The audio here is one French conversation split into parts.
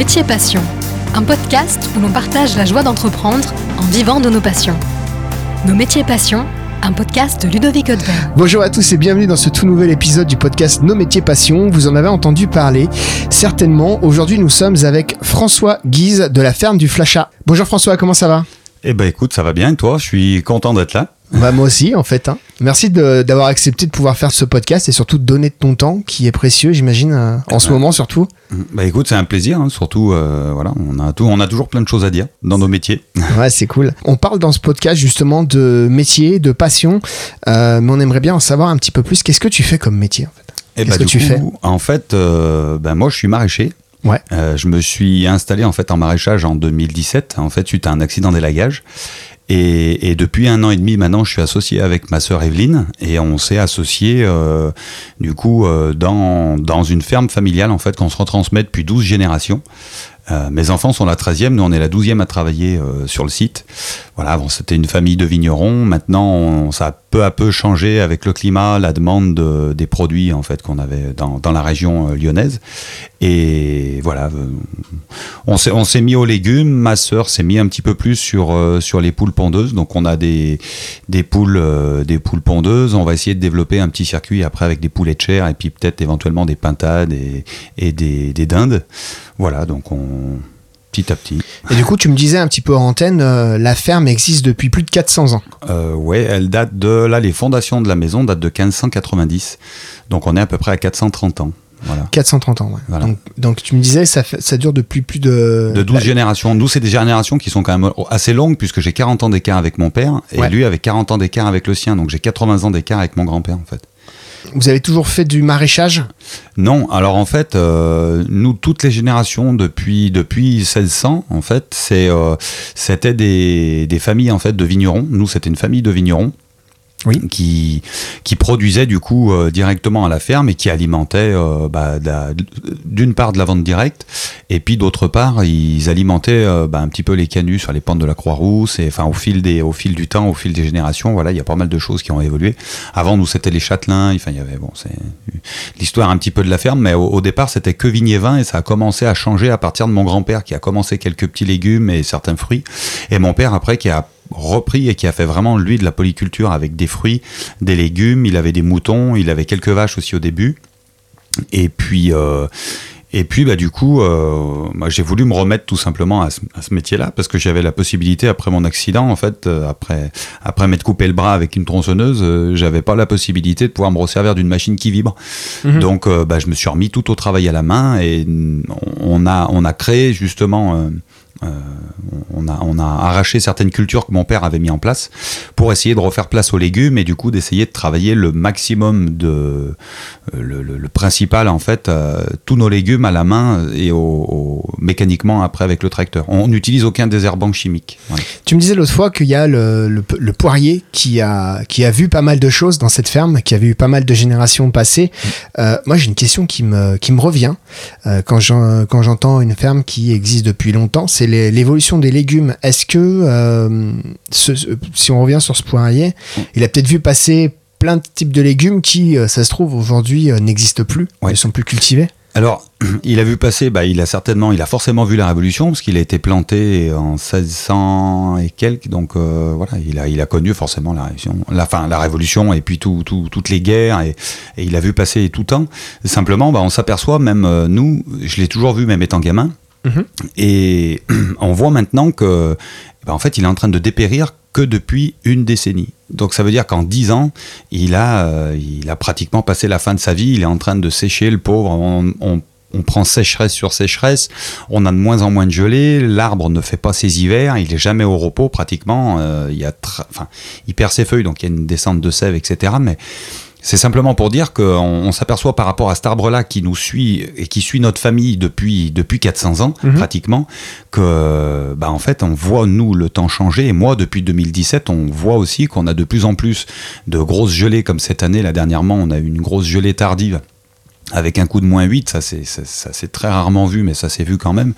Métier Passion, un podcast où l'on partage la joie d'entreprendre en vivant de nos passions. Nos métiers passions, un podcast de Ludovic. Bonjour à tous et bienvenue dans ce tout nouvel épisode du podcast Nos métiers passions. Vous en avez entendu parler certainement. Aujourd'hui, nous sommes avec François Guise de la ferme du Flachat. Bonjour François, comment ça va? Eh ben écoute, ça va bien et toi? Je suis content d'être là. Bah moi aussi en fait. hein. Merci d'avoir accepté de pouvoir faire ce podcast et surtout de donner de ton temps qui est précieux, j'imagine, euh, en ce moment surtout. Bah écoute, c'est un plaisir, hein, surtout, euh, voilà, on a, tout, on a toujours plein de choses à dire dans nos métiers. Ouais, c'est cool. On parle dans ce podcast justement de métier, de passion, euh, mais on aimerait bien en savoir un petit peu plus. Qu'est-ce que tu fais comme métier en fait? Et Qu'est-ce bah, que tu fais? En fait, euh, ben, moi je suis maraîcher. Ouais. Euh, je me suis installé en fait en maraîchage en 2017, en fait suite à un accident d'élagage. Et, depuis un an et demi maintenant, je suis associé avec ma sœur Evelyne et on s'est associé euh, du coup euh, dans, dans une ferme familiale en fait qu'on se retransmet depuis 12 générations. Euh, mes enfants sont la 13e, nous on est la 12e à travailler sur le site. Voilà, c'était une famille de vignerons, maintenant on- ça peu à peu changé avec le climat, la demande de- des produits en fait qu'on avait dans, dans la région euh, lyonnaise. Et voilà, euh, on s'est on s'est mis aux légumes. Ma sœur s'est mis un petit peu plus sur euh, sur les poules pondeuses. Donc on a des des poules des poules pondeuses. On va essayer de développer un petit circuit après avec des poulets de chair et puis peut-être éventuellement des pintades et, et des, des dindes. Voilà, donc on petit à petit. Et du coup, tu me disais un petit peu en antenne, euh, la ferme existe depuis plus de 400 ans. Euh, ouais, elle date de là les fondations de la maison datent de 1590. Donc on est à peu près à 430 ans. Voilà. 430 ans, ouais. Voilà. Donc, donc tu me disais, ça, fait- ça dure depuis plus de... De 12 Bah, générations. Nous, c'est des générations qui sont quand même assez longues, puisque j'ai 40 ans d'écart avec mon père, et Ouais. lui avec 40 ans d'écart avec le sien. Donc j'ai 80 ans d'écart avec mon grand-père, en fait. Vous avez toujours fait du maraîchage? Non, alors en fait, euh, nous, toutes les générations depuis, depuis 1600, en fait, euh, c'était des, des familles en fait, de vignerons. Nous, c'était une famille de vignerons. Oui. Qui, qui produisaient du coup euh, directement à la ferme et qui alimentaient euh, bah, d'une part de la vente directe et puis d'autre part ils alimentaient euh, bah, un petit peu les canuts sur les pentes de la Croix-Rousse et enfin au fil des au fil du temps au fil des générations voilà il y a pas mal de choses qui ont évolué avant nous c'était les châtelains enfin il y avait bon c'est l'histoire un petit peu de la ferme, mais au, au départ c'était que vignes et vin et ça a commencé à changer à partir de mon grand-père qui a commencé quelques petits légumes et certains fruits, et mon père après qui a repris et qui a fait vraiment lui de la polyculture avec des fruits, des légumes, il avait des moutons, il avait quelques vaches aussi au début, et puis euh, et puis bah du coup, euh, j'ai voulu me remettre tout simplement à ce, métier-là parce que j'avais la possibilité après mon accident en fait, euh, après après m'être coupé le bras avec une tronçonneuse, euh, j'avais pas la possibilité de pouvoir me resservir d'une machine qui vibre. Donc euh, bah, je me suis remis tout au travail à la main et on a on a créé justement on, a, on a arraché certaines cultures que mon père avait mis en place pour essayer de refaire place aux légumes et du coup d'essayer de travailler le maximum de euh, le, principal en fait euh, tous nos légumes à la main et mécaniquement après avec le tracteur. On n'utilise aucun désherbant chimique. Tu me disais l'autre fois qu'il y a le, poirier qui a, qui a vu pas mal de choses dans cette ferme, qui a vu pas mal de générations passer. Euh, moi, j'ai une question qui me, qui me revient euh, quand j'en- quand j'entends une ferme qui existe depuis longtemps, c'est l'évolution des légumes. Est-ce que, euh, ce- si on revient sur ce poirier, il a peut-être vu passer plein de types de légumes qui, euh, ça se trouve, aujourd'hui euh, n'existent plus, Ouais. ne sont plus cultivés Alors, il a vu passer, bah, il a certainement, il a forcément vu la Révolution, parce qu'il a été planté en 1600 et quelques, donc euh, voilà, il a, il a connu forcément la Révolution, la, fin, la Révolution et puis tout, tout- toutes les guerres, et, et il a vu passer tout temps. Simplement, bah, on s'aperçoit, même euh, nous, je l'ai toujours vu, même étant gamin, Mhm. et on voit maintenant que, bah, en fait, il est en train de dépérir que depuis une décennie. Donc ça veut dire qu'en 10 ans, il a, euh, il a pratiquement passé la fin de sa vie, il est en train de sécher, le pauvre. On, on- prend sécheresse sur sécheresse, on a de moins en moins de gelée, l'arbre ne fait pas ses hivers, il est jamais au repos pratiquement, euh, il, y a enfin, il perd ses feuilles, donc il y a une descente de sève, etc. Mais c'est simplement pour dire qu'on on s'aperçoit par rapport à cet arbre-là qui nous suit et qui suit notre famille depuis, depuis 400 ans, Mhm. pratiquement, que, bah, en fait, on voit, nous, le temps changer. Et moi, depuis 2017, on voit aussi qu'on a de plus en plus de grosses gelées, comme cette année, là, dernièrement, on a eu une grosse gelée tardive avec un coup de moins 8, ça c'est ça, ça, c'est très rarement vu, mais ça s'est vu quand même.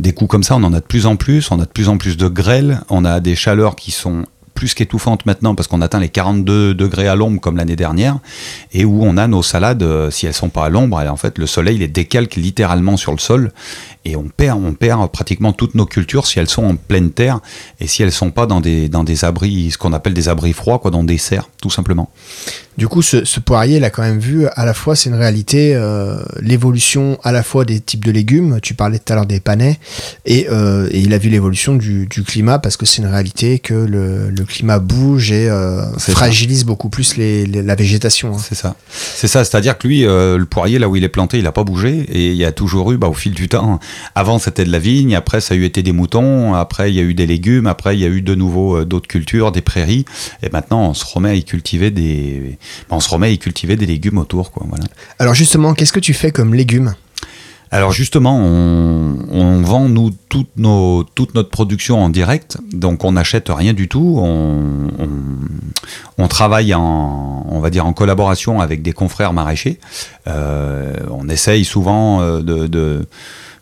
Des coups comme ça, on en a de plus en plus, on a de plus en plus de grêles, on a des chaleurs qui sont plus qu'étouffante maintenant parce qu'on atteint les 42 degrés à l'ombre comme l'année dernière et où on a nos salades, euh, si elles sont pas à l'ombre, en fait le soleil les décalque littéralement sur le sol et on perd, on perd pratiquement toutes nos cultures si elles sont en pleine terre et si elles sont pas dans des, dans des abris, ce qu'on appelle des abris froids, quoi, dans des serres, tout simplement. Du coup, ce, poirier, il a quand même vu, à la fois, c'est une réalité, euh, l'évolution à la fois des types de légumes, tu parlais tout à l'heure des panais, et, euh, et il a vu l'évolution du, du, climat, parce que c'est une réalité que le, le climat bouge et euh, fragilise beaucoup plus les, la végétation. Hein. C'est ça. C'est ça, c'est-à-dire que lui, le poirier, là où il est planté, il n'a pas bougé, et il y a toujours eu, bah, au fil du temps, avant c'était de la vigne, après ça a eu été des moutons, après il y a eu des légumes, après il y a eu de nouveau d'autres cultures, des prairies, et maintenant on se remet à y cultiver des on se remet à y cultiver des légumes autour. Quoi, voilà. Alors justement, qu'est-ce que tu fais comme légumes? Alors justement, on, vend nous toute, nos, toute notre production en direct, donc on n'achète rien du tout. On, on, travaille en, on va dire en collaboration avec des confrères maraîchers. Euh, on essaye souvent euh, de, de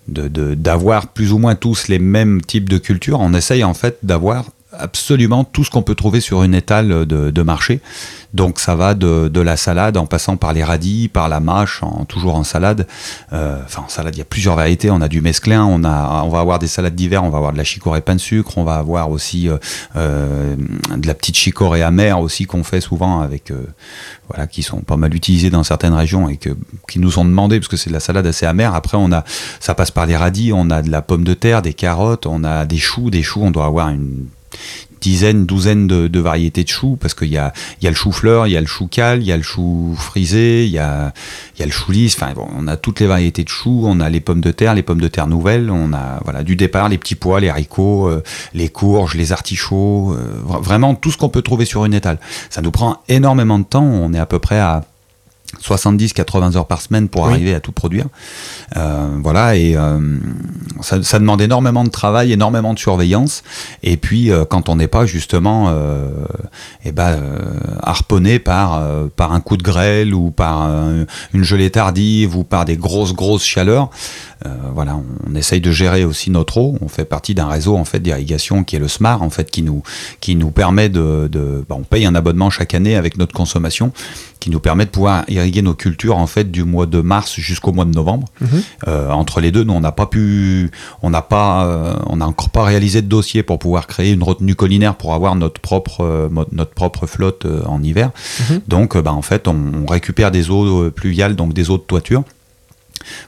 d'avoir plus ou moins tous les mêmes types de cultures. On essaye en fait d'avoir absolument tout ce qu'on peut trouver sur une étale de, marché. Donc ça va de, la salade en passant par les radis, par la mâche, toujours en salade. Euh, enfin en salade, il y a plusieurs variétés. On a du mesclin, on, a, on va avoir des salades d'hiver, on va avoir de la chicorée pain de sucre, on va avoir aussi euh, euh, de la petite chicorée amère aussi qu'on fait souvent avec, voilà, qui sont pas mal utilisées dans certaines régions et qui nous sont demandées parce que c'est de la salade assez amère. Après on a, ça passe par les radis, on a de la pomme de terre, des carottes, on a des choux, des choux, on doit avoir une dizaine, douzaine de, variétés de choux, parce qu'il y a, y a le chou-fleur, il y a le chou cal, il y a le chou frisé, il y a, y a le chou lisse, enfin bon, on a toutes les variétés de choux, on a les pommes de terre, les pommes de terre nouvelles, on a voilà du départ les petits pois, les haricots, euh, les courges, les artichauts, euh, vraiment tout ce qu'on peut trouver sur une étale. Ça nous prend énormément de temps, on est à peu près à 70-80 heures par semaine pour arriver à tout produire. Euh, voilà, et euh, ça, ça, demande énormément de travail, énormément de surveillance. Et puis, euh, quand on n'est pas justement euh, eh ben, harponné par, par un coup de grêle ou par une gelée tardive ou par des grosses, grosses chaleurs, voilà, on, essaye de gérer aussi notre eau. On fait partie d'un réseau en fait d'irrigation qui est le SMAR, en fait, qui nous, qui nous permet de, de bah, on paye un abonnement chaque année avec notre consommation qui nous permet de pouvoir irriguer nos cultures en fait du mois de mars jusqu'au mois de novembre. Mhm. Euh, entre les deux, nous on n'a pas pu, on n'a pas, euh, on n'a encore pas réalisé de dossier pour pouvoir créer une retenue collinaire pour avoir notre propre euh, notre propre flotte en hiver. Mhm. Donc, bah, en fait, on, récupère des eaux pluviales, donc des eaux de toiture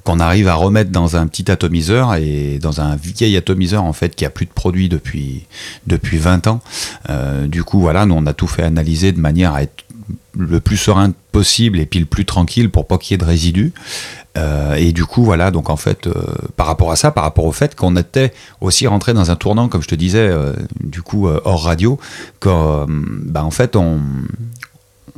qu'on arrive à remettre dans un petit atomiseur et dans un vieil atomiseur en fait qui a plus de produits depuis depuis 20 ans. du coup voilà, nous on a tout fait analyser de manière à être le plus serein possible et puis le plus tranquille pour pas qu'il y ait de résidus. Euh, et du coup, voilà, donc en fait, euh, par rapport à ça, par rapport au fait qu'on était aussi rentré dans un tournant, comme je te disais, euh, du coup, hors radio, que, bah, en fait, on,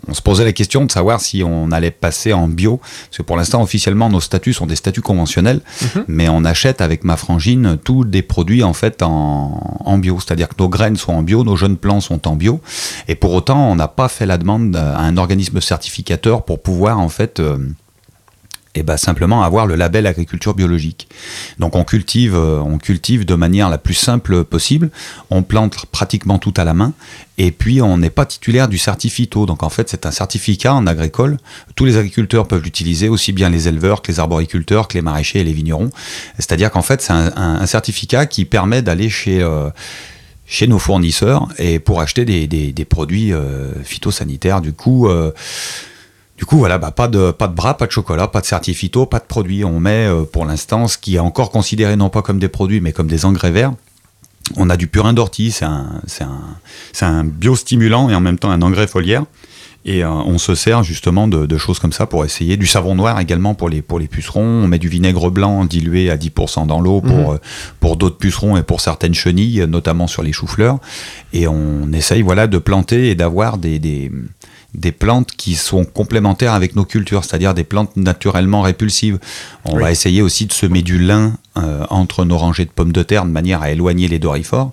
on se posait la question de savoir si on allait passer en bio, parce que pour l'instant officiellement nos statuts sont des statuts conventionnels, mhm. mais on achète avec ma frangine tous des produits en fait en, bio, c'est-à-dire que nos graines sont en bio, nos jeunes plants sont en bio, et pour autant on n'a pas fait la demande à un organisme certificateur pour pouvoir en fait euh, et ben simplement avoir le label agriculture biologique. Donc on cultive, euh, on cultive de manière la plus simple possible, on plante pratiquement tout à la main, et puis on n'est pas titulaire du certificat. Donc en fait c'est un certificat en agricole, tous les agriculteurs peuvent l'utiliser, aussi bien les éleveurs que les arboriculteurs, que les maraîchers et les vignerons. C'est-à-dire qu'en fait c'est un, certificat qui permet d'aller chez... Euh, chez nos fournisseurs et pour acheter des, des, produits euh, phytosanitaires. Du coup, du coup, voilà, bah, pas, de, pas de bras, pas de chocolat, pas de certificat, pas de produits. On met euh, pour l'instant ce qui est encore considéré non pas comme des produits, mais comme des engrais verts. On a du purin d'ortie, c'est un, un, un, biostimulant et en même temps un engrais foliaire. Et euh, on se sert justement de, choses comme ça pour essayer. Du savon noir également pour les, pour les pucerons. On met du vinaigre blanc dilué à 10% dans l'eau pour, mhm. euh, pour d'autres pucerons et pour certaines chenilles, notamment sur les choux-fleurs. Et on essaye voilà, de planter et d'avoir des, des des plantes qui sont complémentaires avec nos cultures, c'est-à-dire des plantes naturellement répulsives. On va essayer aussi de semer du lin euh, entre nos rangées de pommes de terre de manière à éloigner les dorifores.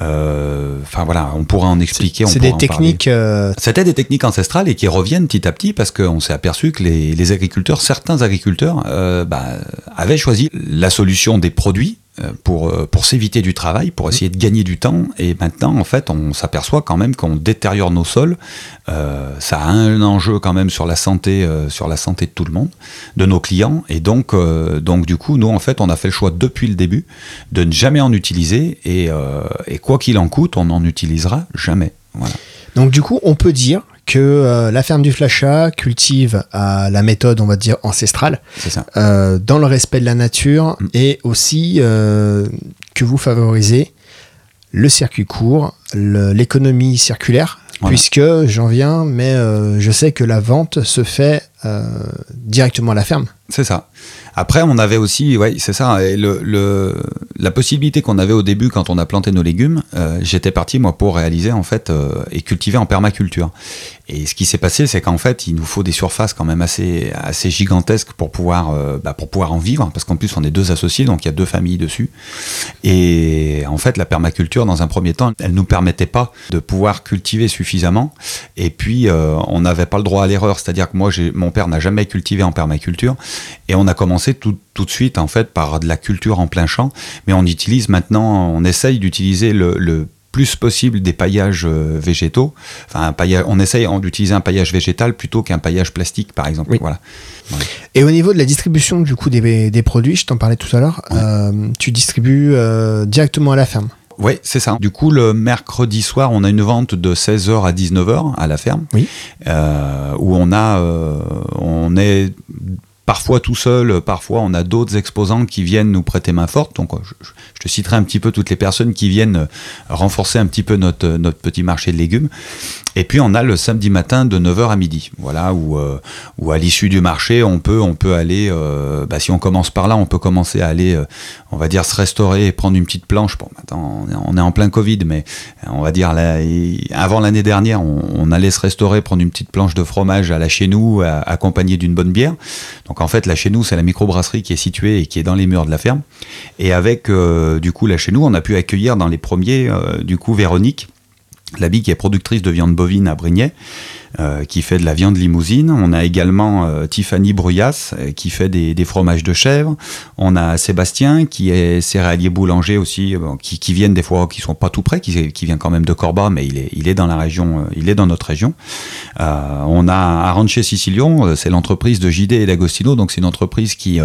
Euh, enfin voilà, on pourra en expliquer. C'est des techniques. Euh, C'était des techniques ancestrales et qui reviennent petit à petit parce qu'on s'est aperçu que les, agriculteurs, certains agriculteurs, bah, avaient choisi la solution des produits euh, pour, euh, pour s'éviter du travail, pour essayer de gagner du temps. Et maintenant, en fait, on s'aperçoit quand même qu'on détériore nos sols. Euh, ça a un enjeu quand même sur la santé, sur la santé de tout le monde, de nos clients. Et donc, donc, du coup, nous, en fait, on a fait le choix depuis le début de ne jamais en utiliser. Et, et quoi qu'il en coûte, on n'en utilisera jamais. Voilà. Donc, du coup, on peut dire que euh, la ferme du Flachat cultive à la méthode, on va dire, ancestrale, euh, dans le respect de la nature, mm. et aussi euh, que vous favorisez le circuit court, l'économie circulaire, puisque j'en viens, mais je sais que la vente se fait directement à la ferme. C'est ça. Après, on avait aussi, ouais, c'est ça, la possibilité qu'on avait au début quand on a planté nos légumes, euh, j'étais parti moi pour réaliser en fait euh, et cultiver en permaculture. Et ce qui s'est passé, c'est qu'en fait, il nous faut des surfaces quand même assez, assez gigantesques pour pouvoir, euh, bah, pour pouvoir en vivre, parce qu'en plus on est deux associés, donc il y a deux familles dessus. Et en fait, la permaculture, dans un premier temps, elle nous permettait pas de pouvoir cultiver suffisamment. Et puis, on n'avait pas le droit à l'erreur, c'est-à-dire que moi, mon père n'a jamais cultivé en permaculture, et on a commencé tout, tout, de suite en fait par de la culture en plein champ, mais on utilise maintenant, on essaye d'utiliser le, plus possible des paillages euh, végétaux. Enfin, un paillage, on essaye d'utiliser un paillage végétal plutôt qu'un paillage plastique, par exemple. Voilà. Et au niveau de la distribution du coup des, des produits, je t'en parlais tout à l'heure, euh, tu distribues euh, directement à la ferme. Oui, c'est ça. Du coup, le mercredi soir, on a une vente de 16h à 19h à la ferme, oui. où on a, on est parfois tout seul, parfois on a d'autres exposants qui viennent nous prêter main forte. Donc je, te citerai un petit peu toutes les personnes qui viennent renforcer un petit peu notre, notre petit marché de légumes. Et puis on a le samedi matin de 9h à midi, voilà, où, euh, où à l'issue du marché, on peut, on peut aller, euh, bah, si on commence par là, on peut commencer à aller, euh, on va dire, se restaurer et prendre une petite planche. Bon, maintenant, on est, en plein Covid, mais on va dire, avant l'année dernière, on, allait se restaurer, prendre une petite planche de fromage à la chez nous, accompagnée d'une bonne bière. En fait, là chez nous, c'est la microbrasserie qui est située et qui est dans les murs de la ferme. Et avec, du coup, là chez nous, on a pu accueillir dans les premiers, du coup, Véronique Labi qui est productrice de viande bovine à Brignais, euh, qui fait de la viande limousine. On a également euh, Tiffany Bruyas euh, qui fait des, fromages de chèvre. On a Sébastien qui est céréalier boulanger aussi, qui, viennent des fois, qui sont pas tout près, qui, qui vient quand même de Corba, mais il est, il est dans la région, il est dans notre région. on a Aranche Sicilion, c'est l'entreprise de JD et d'Agostino, donc c'est une entreprise qui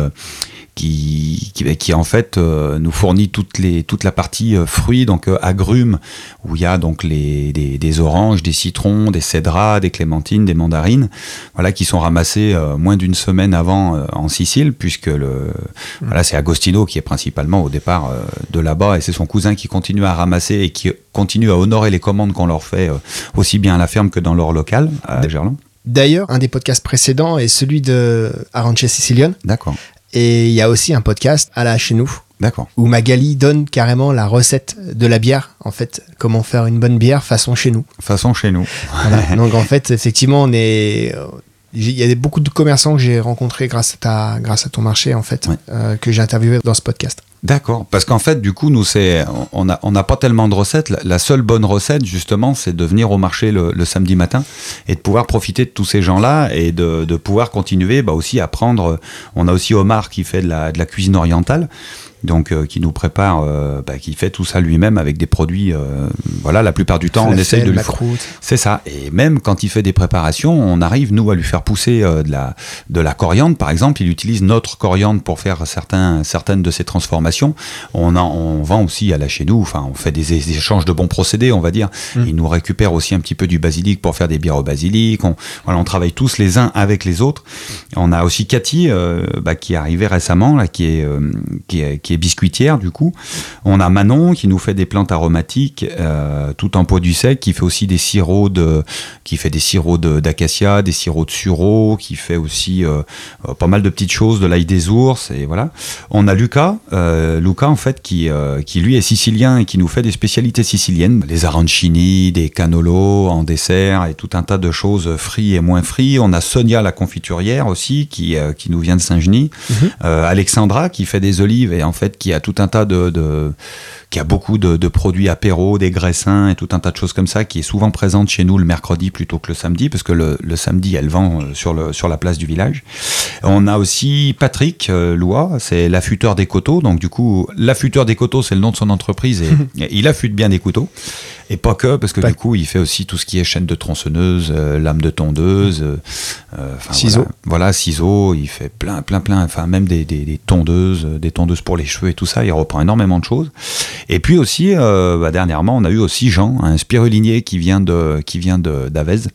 qui, qui, en fait euh, nous fournit toutes les, toute la partie euh, fruits, donc euh, agrumes, où il y a donc les, des, oranges, des citrons, des cédras, des clémentines, des mandarines, voilà, qui sont ramassés moins d'une semaine avant en Sicile, puisque le, mmh. voilà, c'est Agostino qui est principalement au départ de là-bas, et c'est son cousin qui continue à ramasser et qui continue à honorer les commandes qu'on leur fait aussi bien à la ferme que dans leur local à Gerland. D'ailleurs, un des podcasts précédents est celui de Aranche Sicilion. D'accord. Et il y a aussi un podcast à la chez nous. D'accord. Où Magali donne carrément la recette de la bière, en fait, comment faire une bonne bière façon chez nous. Façon chez nous. Donc en fait, effectivement, on est, il y a beaucoup de commerçants que j'ai rencontrés grâce à ta, grâce à ton marché en fait, euh, que j'ai interviewé dans ce podcast. D'accord, parce qu'en fait, du coup, nous, c'est, on n'a on a pas tellement de recettes. La, seule bonne recette, justement, c'est de venir au marché le, samedi matin et de pouvoir profiter de tous ces gens-là et de, de pouvoir continuer bah, aussi à prendre. On a aussi Omar qui fait de la, de la cuisine orientale donc euh, qui nous prépare, euh, bah, qui fait tout ça lui-même avec des produits. Euh, voilà, la plupart du temps, on essaye de lui. C'est ça. Et même quand il fait des préparations, on arrive nous à lui faire pousser de la de la coriandre, par exemple. Il utilise notre coriandre pour faire certains certaines de ses transformations. On en, on vend aussi à la chez nous. Enfin, on fait des, échanges de bons procédés, on va dire. Mm. Il nous récupère aussi un petit peu du basilic pour faire des bières au basilic. On, voilà, on travaille tous les uns avec les autres. On a aussi Cathy bah, qui est arrivée récemment là, qui est qui est qui est biscuitière du coup. On a Manon qui nous fait des plantes aromatiques euh, tout en pot du sec, qui fait aussi des sirops de, qui fait des sirops d'acacia, des sirops de sureau, qui fait aussi euh, euh, pas mal de petites choses, de l'ail des ours et voilà. On a Lucas, Luca en fait qui qui lui est sicilien et qui nous fait des spécialités siciliennes, les arancini, des canolos en dessert et tout un tas de choses frites et moins frites. On a Sonia la confiturière aussi qui qui nous vient de Saint-Genis, mhm. Alexandra qui fait des olives et en fait qui a tout un tas de, qui a beaucoup de, produits apéro, des graissins et tout un tas de choses comme ça, qui est souvent présente chez nous le mercredi plutôt que le samedi, parce que le, samedi, elle vend sur, le, sur la place du village. On a aussi Patrick Lois, c'est l'affûteur des coteaux. Donc du coup, l'affûteur des coteaux, c'est le nom de son entreprise et il affûte bien des couteaux. Et pas que, parce que du coup, il fait aussi tout ce qui est chaîne de tronçonneuse, euh, lame de tondeuse, euh, euh, ciseaux. Voilà, ciseaux. Il fait plein, plein, plein. Enfin, même des, des, tondeuses, des tondeuses pour les cheveux et tout ça. Il reprend énormément de choses. Et puis aussi, bah, dernièrement, on a eu aussi Jean, un spirulinier qui vient de, qui vient d'Avez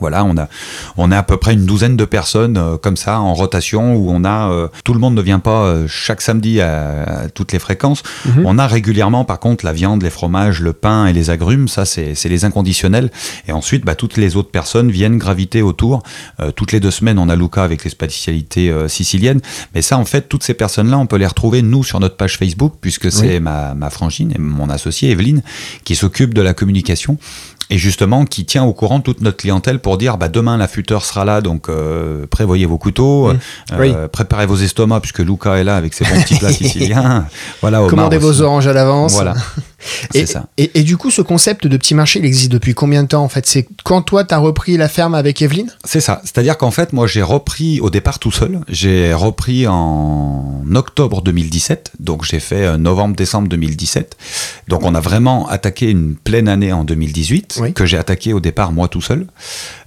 voilà, on a, on a à peu près une douzaine de personnes euh, comme ça en rotation où on a euh, tout le monde ne vient pas euh, chaque samedi à, toutes les fréquences. Mhm. On a régulièrement par contre la viande, les fromages, le pain et les agrumes, ça c'est les inconditionnels. Et ensuite, bah, toutes les autres personnes viennent graviter autour. toutes les deux semaines, on a Luca avec les spécialités siciliennes. Mais ça, en fait, toutes ces personnes-là, on peut les retrouver nous sur notre page Facebook puisque c'est ma, ma frangine et mon associé Evelyne qui s'occupe de la communication et justement qui tient au courant toute notre clientèle pour dire bah, demain l'affûteur sera là, donc euh, prévoyez vos couteaux, mmh. euh, préparez vos estomacs, puisque Luca est là avec ses bons petits plats siciliens. voilà, Commandez vos oranges à l'avance. Voilà. Et, ça. Et, du coup, ce concept de petit marché, il existe depuis combien de temps en fait? C'est quand toi, tu as repris la ferme avec Evelyne? C'est ça. C'est-à-dire qu'en fait, moi, j'ai repris au départ tout seul. J'ai repris en octobre 2017. Donc, j'ai fait euh, novembre-décembre 2017. Donc, on a vraiment attaqué une pleine année en 2018 que j'ai attaqué au départ moi tout seul.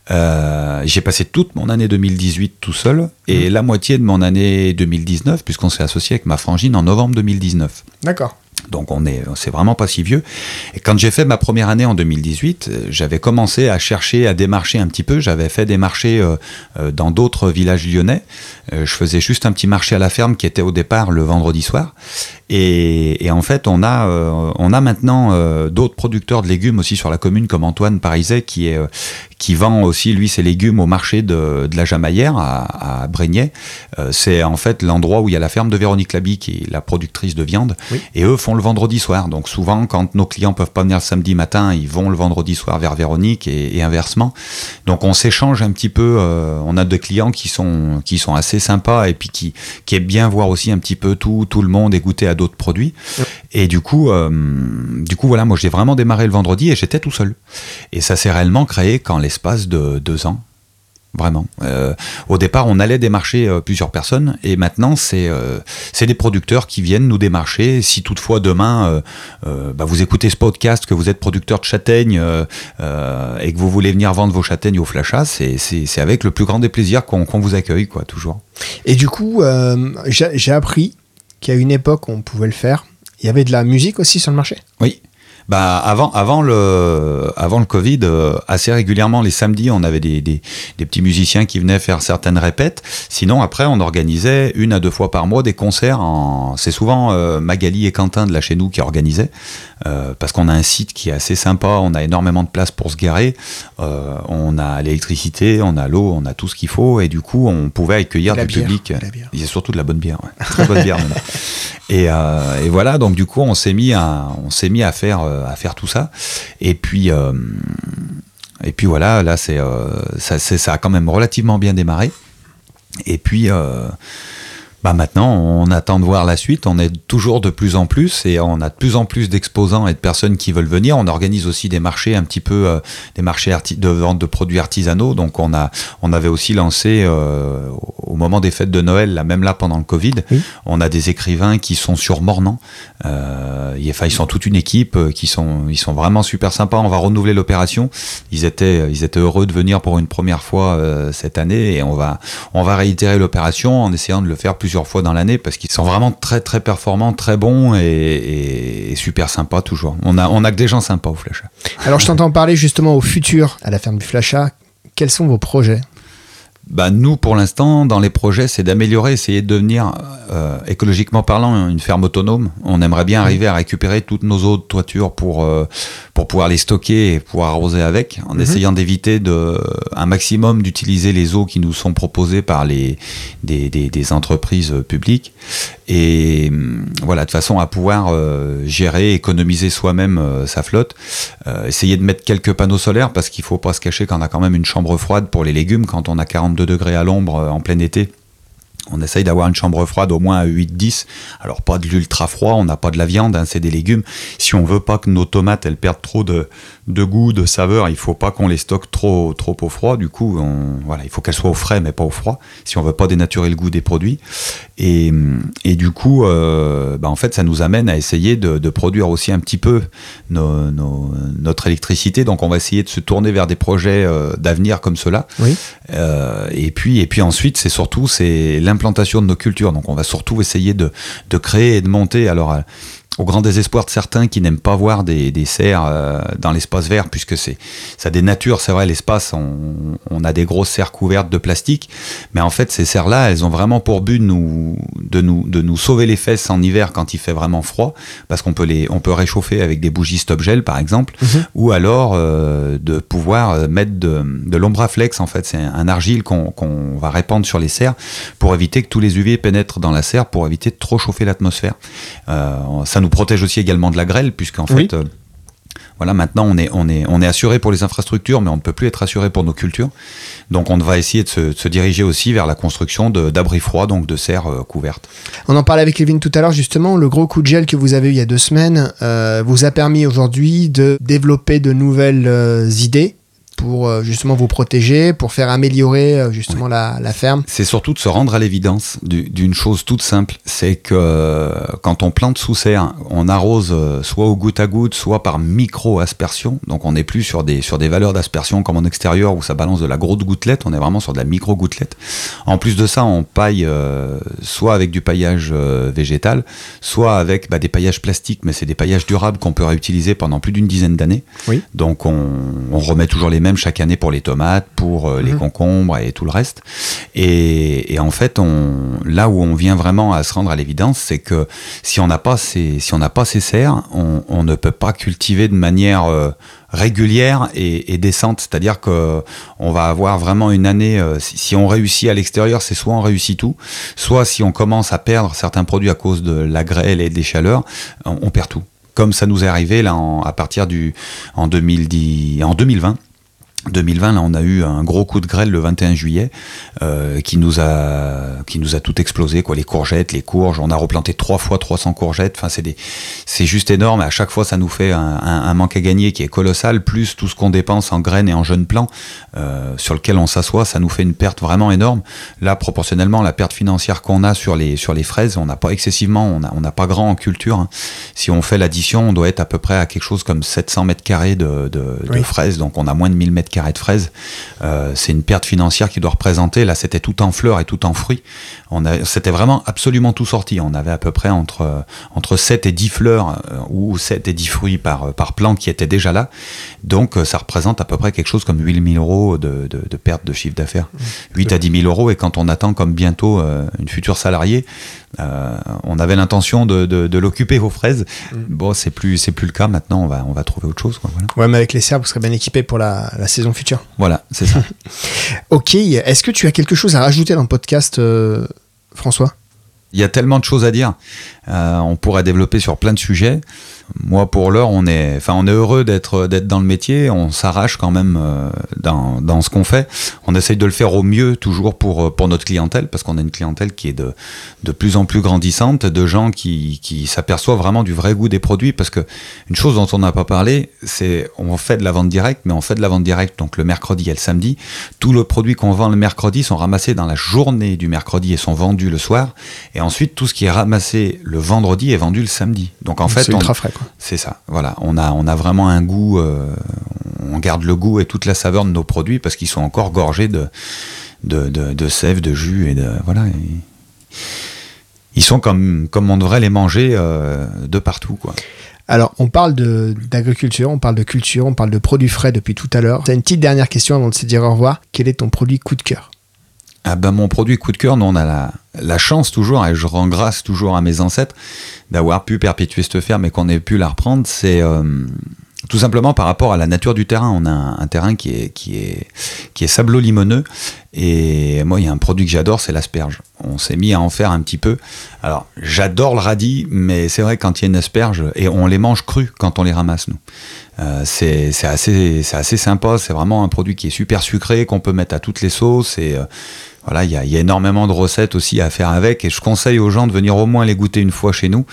Euh, j'ai passé toute mon année 2018 tout seul et mmh. la moitié de mon année 2019 puisqu'on s'est associé avec ma frangine en novembre 2019. D'accord. Donc on est, c'est vraiment pas si vieux. Et quand j'ai fait ma première année en 2018, euh, j'avais commencé à chercher à démarcher un petit peu. J'avais fait des marchés euh, dans d'autres villages lyonnais. je faisais juste un petit marché à la ferme qui était au départ le vendredi soir. Et, en fait, on a, euh, on a maintenant euh, d'autres producteurs de légumes aussi sur la commune, comme Antoine Pariset, qui, est, euh, qui vend aussi, lui, ses légumes au marché de, de la Jamaillère, à, à c'est en fait l'endroit où il y a la ferme de Véronique Labi, qui est la productrice de viande. Et eux font le vendredi soir. Donc souvent, quand nos clients peuvent pas venir le samedi matin, ils vont le vendredi soir vers Véronique et, inversement. Donc on s'échange un petit peu. on a des clients qui sont, qui sont assez sympas et puis qui, qui aiment bien voir aussi un petit peu tout, tout le monde, écouter à d'autres produits. Et du coup, euh, du coup, voilà, moi j'ai vraiment démarré le vendredi et j'étais tout seul. Et ça s'est réellement créé qu'en l'espace de deux ans. Vraiment. Euh, au départ, on allait démarcher euh, plusieurs personnes et maintenant, c'est c'est des producteurs qui viennent nous démarcher. Si toutefois demain, bah, vous écoutez ce podcast, que vous êtes producteur de châtaignes et que vous voulez venir vendre vos châtaignes au flachat, c'est avec le plus grand des plaisirs qu'on vous accueille, quoi, toujours. Et du coup, j'ai appris qu'à une époque on pouvait le faire. Il y avait de la musique aussi sur le marché? Oui. Bah avant, avant le, avant le Covid, euh, assez régulièrement les samedis, on avait des, des, des, petits musiciens qui venaient faire certaines répètes. Sinon, après, on organisait une à deux fois par mois des concerts. En... C'est souvent euh, Magali et Quentin de là chez nous qui organisaient, euh, parce qu'on a un site qui est assez sympa. On a énormément de place pour se garer. on a l'électricité, on a l'eau, on a tout ce qu'il faut, et du coup, on pouvait accueillir du public. Il y a surtout de la bonne bière, ouais. très bonne bière. Et, et, voilà, donc du coup, on s'est mis à, on s'est mis à faire à faire tout ça. Et puis, euh, et puis voilà, là, c'est, euh, ça, ça a quand même relativement bien démarré. Et puis, euh, bah maintenant, on attend de voir la suite. On est toujours de plus en plus et on a de plus en plus d'exposants et de personnes qui veulent venir. On organise aussi des marchés un petit peu, euh, des marchés de vente de produits artisanaux. Donc on a, on avait aussi lancé euh, au moment des fêtes de Noël, là même là pendant le Covid, on a des écrivains qui sont sur Mornan. Euh, enfin, ils sont toute une équipe euh, qui sont, ils sont vraiment super sympas. On va renouveler l'opération. Ils étaient, ils étaient heureux de venir pour une première fois cette année et on va, on va réitérer l'opération en essayant de le faire plus plusieurs fois dans l'année parce qu'ils sont vraiment très très performants, très bons et, super sympas toujours. On a, on a que des gens sympas au Flasha. Alors je t'entends parler justement au futur à la ferme du Flasha. Quels sont vos projets? Bah, nous, pour l'instant, dans les projets, c'est d'améliorer, essayer de devenir, euh, écologiquement parlant, une ferme autonome. On aimerait bien arriver à récupérer toutes nos eaux de toiture pour, euh, pour pouvoir les stocker et pouvoir arroser avec, en mhm. essayant d'éviter de, un maximum d'utiliser les eaux qui nous sont proposées par les, des, des, des entreprises publiques. Et hum, voilà, de façon à pouvoir euh, gérer, économiser soi-même sa flotte. essayer de mettre quelques panneaux solaires parce qu'il faut pas se cacher qu'on a quand même une chambre froide pour les légumes quand on a 40 degrés à l'ombre euh, en plein été on essaye d'avoir une chambre froide au moins à 8-10. Alors pas de l'ultra froid, on n'a pas de la viande, hein, c'est des légumes. Si on veut pas que nos tomates elles perdent trop de, de goût, de saveur, il faut pas qu'on les stocke trop, trop au froid. Du coup, on, voilà, il faut qu'elles soient au frais mais pas au froid. Si on veut pas dénaturer le goût des produits. Et, et du coup, euh, bah, en fait, ça nous amène à essayer de, de produire aussi un petit peu nos, nos, notre électricité. Donc, on va essayer de se tourner vers des projets euh, d'avenir comme cela. Oui. Euh, et puis, et puis ensuite, c'est surtout c'est de nos cultures. Donc, on va surtout essayer de, de créer et de monter. Alors, euh, au grand désespoir de certains qui n'aiment pas voir des, des serres euh, dans l'espace vert, puisque c'est ça dénature, c'est vrai, l'espace. On, on, a des grosses serres couvertes de plastique, mais en fait, ces serres-là, elles ont vraiment pour but de nous, de nous, de nous sauver les fesses en hiver quand il fait vraiment froid, parce qu'on peut les, on peut réchauffer avec des bougies stop gel, par exemple, Mhm. ou alors euh, de pouvoir euh, mettre de, de l'ombraflex. En fait, c'est un argile qu'on qu'on va répandre sur les serres pour éviter que tous les UV pénètrent dans la serre, pour éviter de trop chauffer l'atmosphère. Euh, ça nous protège aussi également de la grêle, puisqu'en Oui. fait, euh, voilà, maintenant on est, on, est, on est assuré pour les infrastructures, mais on ne peut plus être assuré pour nos cultures. Donc on va essayer de se, de se diriger aussi vers la construction d'abris froids, donc de serres euh, couvertes. On en parlait avec Kevin tout à l'heure, justement. Le gros coup de gel que vous avez eu il y a deux semaines euh, vous a permis aujourd'hui de développer de nouvelles idées pour euh, justement vous protéger, pour faire améliorer euh, justement la, la ferme. C'est surtout de se rendre à l'évidence du- d'une chose toute simple, c'est que euh, quand on plante sous serre, on arrose soit au goutte à goutte, soit par micro-aspersion. Donc on n'est plus sur des, sur des valeurs d'aspersion comme en extérieur où ça balance de la grosse gouttelette, on est vraiment sur de la micro-gouttelette. En plus de ça, on paille euh, soit avec du paillage euh, végétal, soit avec bah, des paillages plastiques, mais c'est des paillages durables qu'on peut réutiliser pendant plus d'une dizaine d'années. Oui. Donc on, on remet toujours les mêmes chaque année pour les tomates, pour euh, les Mhm. concombres et tout le reste. Et, et en fait, on, là où on vient vraiment à se rendre à l'évidence, c'est que si on n'a pas ces, si on n'a pas ces serres, on, on ne peut pas cultiver de manière euh, régulière et, et décente. C'est-à-dire que on va avoir vraiment une année. euh, si, si on réussit à l'extérieur, c'est soit on réussit tout, soit si on commence à perdre certains produits à cause de la grêle et des chaleurs, on, on perd tout. Comme ça nous est arrivé là en- à partir du en 2010, en 2020. 2020, là, on a eu un gros coup de grêle le 21 juillet euh, qui nous a qui nous a tout explosé quoi, les courgettes, les courges. On a replanté trois fois 300 courgettes. Enfin, c'est des c'est juste énorme. À chaque fois, ça nous fait un, un- un manque à gagner qui est colossal, plus tout ce qu'on dépense en graines et en jeunes plants euh, sur lequel on s'assoit, ça nous fait une perte vraiment énorme. Là, proportionnellement, la perte financière qu'on a sur les sur les fraises, on n'a pas excessivement, on n'a on n'a pas grand en culture. hein. Si on fait l'addition, on doit être à peu près à quelque chose comme 700 mètres carrés de, de, fraises, donc on a moins de 1000 mètres carrés de fraises. Euh, c'est une perte financière qui doit représenter. Là, c'était tout en fleurs et tout en fruits. On a, c'était vraiment absolument tout sorti. On avait à peu près entre entre 7 et 10 fleurs euh, ou 7 et 10 fruits par euh, par plante qui étaient déjà là. Donc, ça représente à peu près quelque chose comme 8000 euros de, de, de perte de chiffre d'affaires. 8 à 10 000 euros. Et quand on attend comme bientôt une future salariée, euh, on avait l'intention de, de, de l'occuper aux fraises. Bon, c'est plus c'est plus le cas. Maintenant, on va on va trouver autre chose. Quoi, voilà. Ouais, mais avec les serres, vous serez bien équipé pour la, la Voilà, c'est ça. Ok, est-ce que tu as quelque chose à rajouter dans le podcast, euh, François? Il y a tellement de choses à dire. Euh, on pourrait développer sur plein de sujets. Moi, pour l'heure, on est, enfin, on est heureux d'être d'être dans le métier. On s'arrache quand même euh, dans, dans ce qu'on fait. On essaye de le faire au mieux, toujours pour euh, pour notre clientèle, parce qu'on a une clientèle qui est de de plus en plus grandissante, de gens qui qui s'aperçoivent vraiment du vrai goût des produits. Parce que une chose dont on n'a pas parlé, c'est on fait de la vente directe, mais on fait de la vente directe donc le mercredi et le samedi. Tous les produits qu'on vend le mercredi sont ramassés dans la journée du mercredi et sont vendus le soir. Et ensuite, tout ce qui est ramassé le vendredi est vendu le samedi. Donc en fait, c'est on- quoi. c'est ça. Voilà, on a, on a vraiment un goût. euh, on garde le goût et toute la saveur de nos produits parce qu'ils sont encore gorgés de, de, de, de sève, de jus et de voilà. et- ils sont comme, comme on devrait les manger euh, de partout, quoi. Alors, on parle de- d'agriculture, on parle de culture, on parle de produits frais depuis tout à l'heure. C'est une petite dernière question avant de se dire au revoir. Quel est ton produit coup de cœur? Ah ben mon produit coup de cœur, nous on a la, la chance toujours, et je rends grâce toujours à mes ancêtres, d'avoir pu perpétuer cette ferme et qu'on ait pu la reprendre, c'est euh, tout simplement par rapport à la nature du terrain. On a un, terrain qui est, sablo-limoneux, et moi il y a un produit que j'adore, c'est l'asperge. On s'est mis à en faire un petit peu. Alors j'adore le radis, mais c'est vrai quand il y a une asperge, et on les mange crus quand on les ramasse nous. Euh, c'est c'est assez, c'est assez sympa, c'est vraiment un produit qui est super sucré, qu'on peut mettre à toutes les sauces, et... euh, voilà, il y a, énormément de recettes aussi à faire avec et je conseille aux gens de venir au moins les goûter une fois chez nous.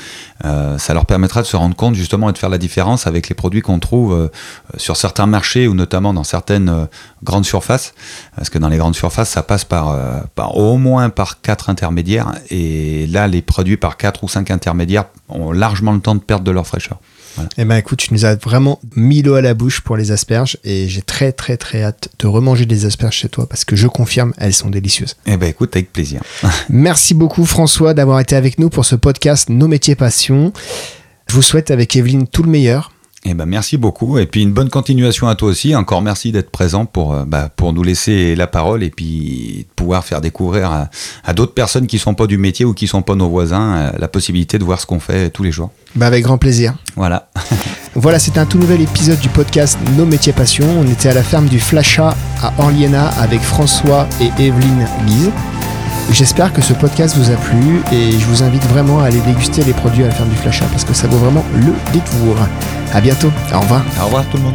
Euh, ça leur permettra de se rendre compte justement et de faire la différence avec les produits qu'on trouve euh, sur certains marchés ou notamment dans certaines euh, grandes surfaces. Parce que dans les grandes surfaces, ça passe par au moins par quatre intermédiaires et là, les produits par quatre ou cinq intermédiaires ont largement le temps de perdre de leur fraîcheur. Voilà. Eh ben écoute, tu nous as vraiment mis l'eau à la bouche pour les asperges et j'ai très très très hâte de remanger des asperges chez toi parce que je confirme, elles sont délicieuses. Eh ben écoute, avec plaisir. Merci beaucoup François d'avoir été avec nous pour ce podcast Nos métiers passion. Je vous souhaite avec Evelyne tout le meilleur. Eh ben merci beaucoup et puis une bonne continuation à toi aussi. Encore merci d'être présent pour bah, pour nous laisser la parole et puis pouvoir faire découvrir à, à d'autres personnes qui sont pas du métier ou qui sont pas nos voisins euh, la possibilité de voir ce qu'on fait tous les jours. Bah avec grand plaisir. Voilà. voilà, c'était un tout nouvel épisode du podcast Nos métiers passion. On était à la ferme du Flasha à Orliena avec François et Evelyne Guise. J'espère que ce podcast vous a plu et je vous invite vraiment à aller déguster les produits à la ferme du Flasha parce que ça vaut vraiment le détour. À bientôt. Au revoir. Au revoir tout le monde.